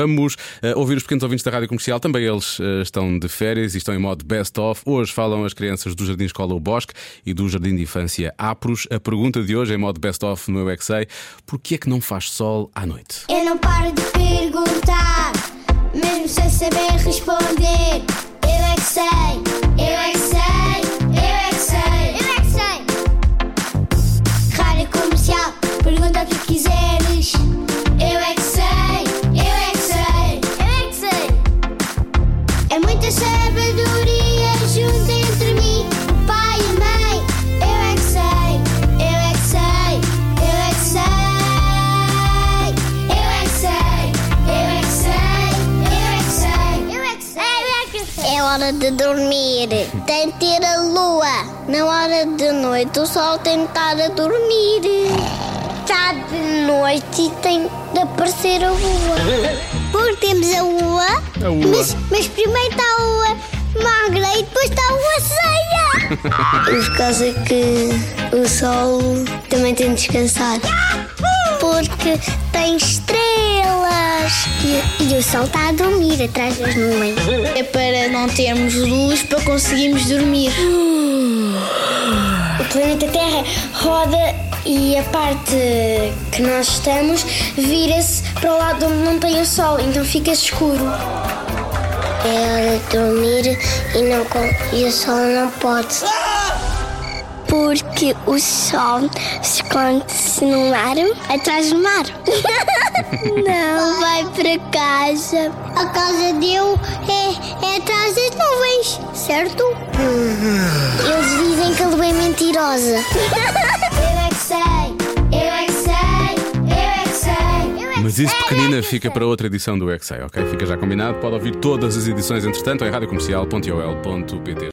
Vamos uh, ouvir os pequenos ouvintes da rádio comercial. Também eles uh, estão de férias e estão em modo best-of. Hoje falam as crianças do Jardim Escola O Bosque e do Jardim de Infância Apros. A pergunta de hoje, em modo best-of no Eu é que é que não faz sol à noite? Eu não paro de perguntar, mesmo sem saber responder. É hora de dormir, tem que ter a lua. Na hora de noite o sol tem que estar a dormir. Está de noite e tem de aparecer a lua. Porque temos a lua, A lua. Mas, mas primeiro está a lua magra e depois está a lua cheia. Por causa que o sol também tem de descansar. Porque tem estrelas. E, e o sol está a dormir atrás das nuvens. É para não termos luz para conseguirmos dormir. O planeta Terra roda e a parte que nós estamos vira-se para o lado onde não tem o sol, então fica escuro. É hora de dormir e, não, e o sol não pode. Porque o sol esconde-se no mar, atrás do mar. não, vai para casa. A casa dele é, é atrás das nuvens, certo? Eles dizem que a lua é mentirosa. eu é que sei, eu é que sei, eu é que sei. Eu é que Mas isso é pequenina que fica para outra edição do XA, ok? Fica já combinado. Pode ouvir todas as edições, entretanto, em radiocomercial.ol.pt.